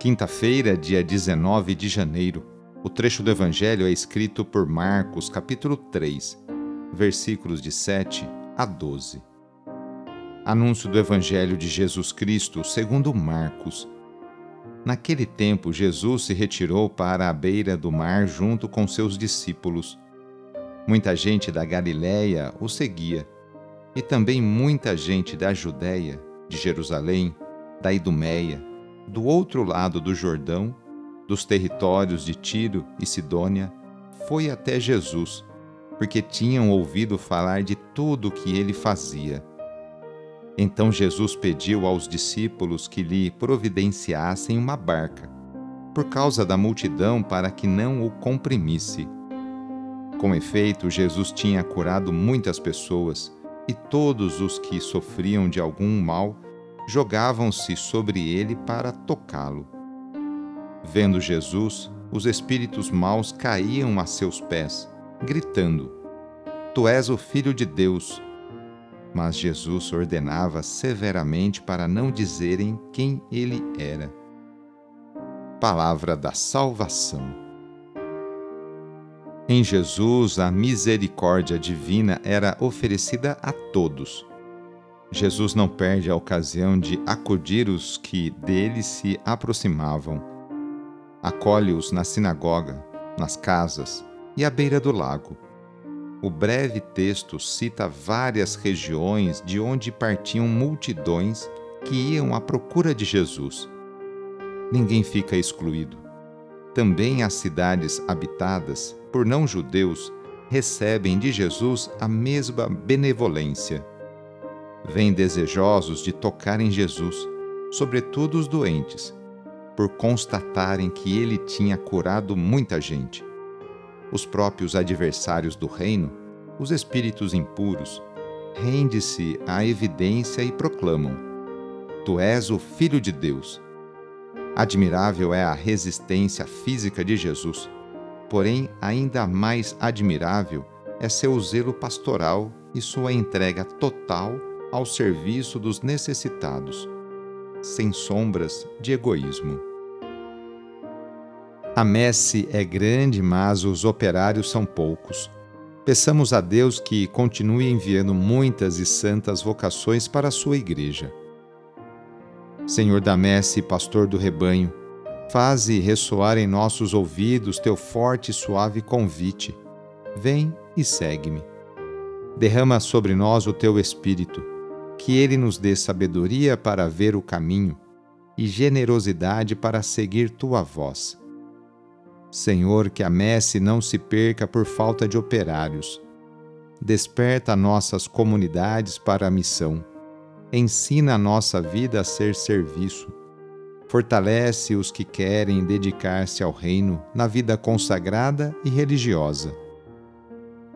Quinta-feira, dia 19 de janeiro. O trecho do Evangelho é escrito por Marcos, capítulo 3, versículos de 7 a 12. Anúncio do Evangelho de Jesus Cristo segundo Marcos. Naquele tempo, Jesus se retirou para a beira do mar junto com seus discípulos. Muita gente da Galiléia o seguia, e também muita gente da Judéia, de Jerusalém, da Idumeia, do outro lado do Jordão, dos territórios de Tiro e Sidônia, foi até Jesus, porque tinham ouvido falar de tudo o que ele fazia. Então Jesus pediu aos discípulos que lhe providenciassem uma barca, por causa da multidão, para que não o comprimisse. Com efeito, Jesus tinha curado muitas pessoas, e todos os que sofriam de algum mal jogavam-se sobre ele para tocá-lo. Vendo Jesus, os espíritos maus caíam a seus pés, gritando: Tu és o Filho de Deus. Mas Jesus ordenava severamente para não dizerem quem ele era. Palavra da Salvação. Em Jesus, a misericórdia divina era oferecida a todos Jesus não perde a ocasião de acudir os que dele se aproximavam. Acolhe-os na sinagoga, nas casas e à beira do lago. O breve texto cita várias regiões de onde partiam multidões que iam à procura de Jesus. Ninguém fica excluído. Também as cidades habitadas por não-judeus recebem de Jesus a mesma benevolência vêm desejosos de tocar em Jesus, sobretudo os doentes, por constatarem que ele tinha curado muita gente. Os próprios adversários do reino, os espíritos impuros, rende-se à evidência e proclamam: Tu és o Filho de Deus. Admirável é a resistência física de Jesus, porém, ainda mais admirável é seu zelo pastoral e sua entrega total ao serviço dos necessitados, sem sombras de egoísmo. A messe é grande, mas os operários são poucos. Peçamos a Deus que continue enviando muitas e santas vocações para a sua igreja. Senhor da messe, pastor do rebanho, faze ressoar em nossos ouvidos teu forte e suave convite. Vem e segue-me. Derrama sobre nós o teu espírito que Ele nos dê sabedoria para ver o caminho e generosidade para seguir tua voz. Senhor, que a messe não se perca por falta de operários. Desperta nossas comunidades para a missão. Ensina a nossa vida a ser serviço. Fortalece os que querem dedicar-se ao reino na vida consagrada e religiosa.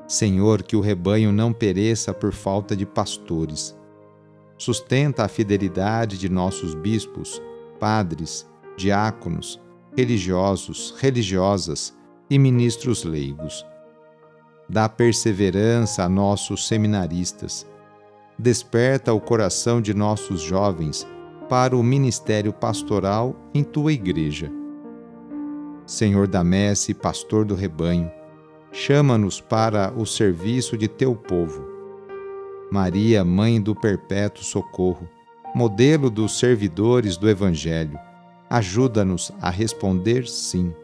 Senhor, que o rebanho não pereça por falta de pastores sustenta a fidelidade de nossos bispos, padres, diáconos, religiosos, religiosas e ministros leigos. Dá perseverança a nossos seminaristas. Desperta o coração de nossos jovens para o ministério pastoral em tua igreja. Senhor da messe, pastor do rebanho, chama-nos para o serviço de teu povo Maria, Mãe do Perpétuo Socorro, modelo dos servidores do Evangelho, ajuda-nos a responder sim.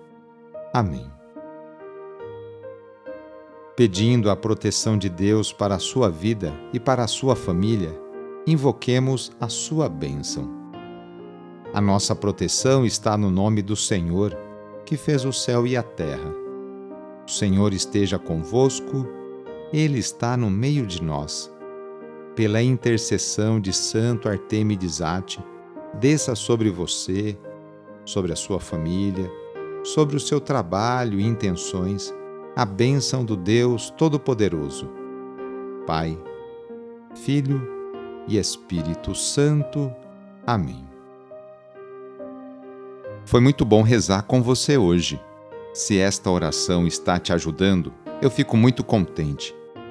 Amém. Pedindo a proteção de Deus para a sua vida e para a sua família, invoquemos a sua bênção. A nossa proteção está no nome do Senhor, que fez o céu e a terra. O Senhor esteja convosco, Ele está no meio de nós. Pela intercessão de Santo Artemides Ate, desça sobre você, sobre a sua família, sobre o seu trabalho e intenções, a bênção do Deus Todo-Poderoso. Pai, Filho e Espírito Santo. Amém. Foi muito bom rezar com você hoje. Se esta oração está te ajudando, eu fico muito contente.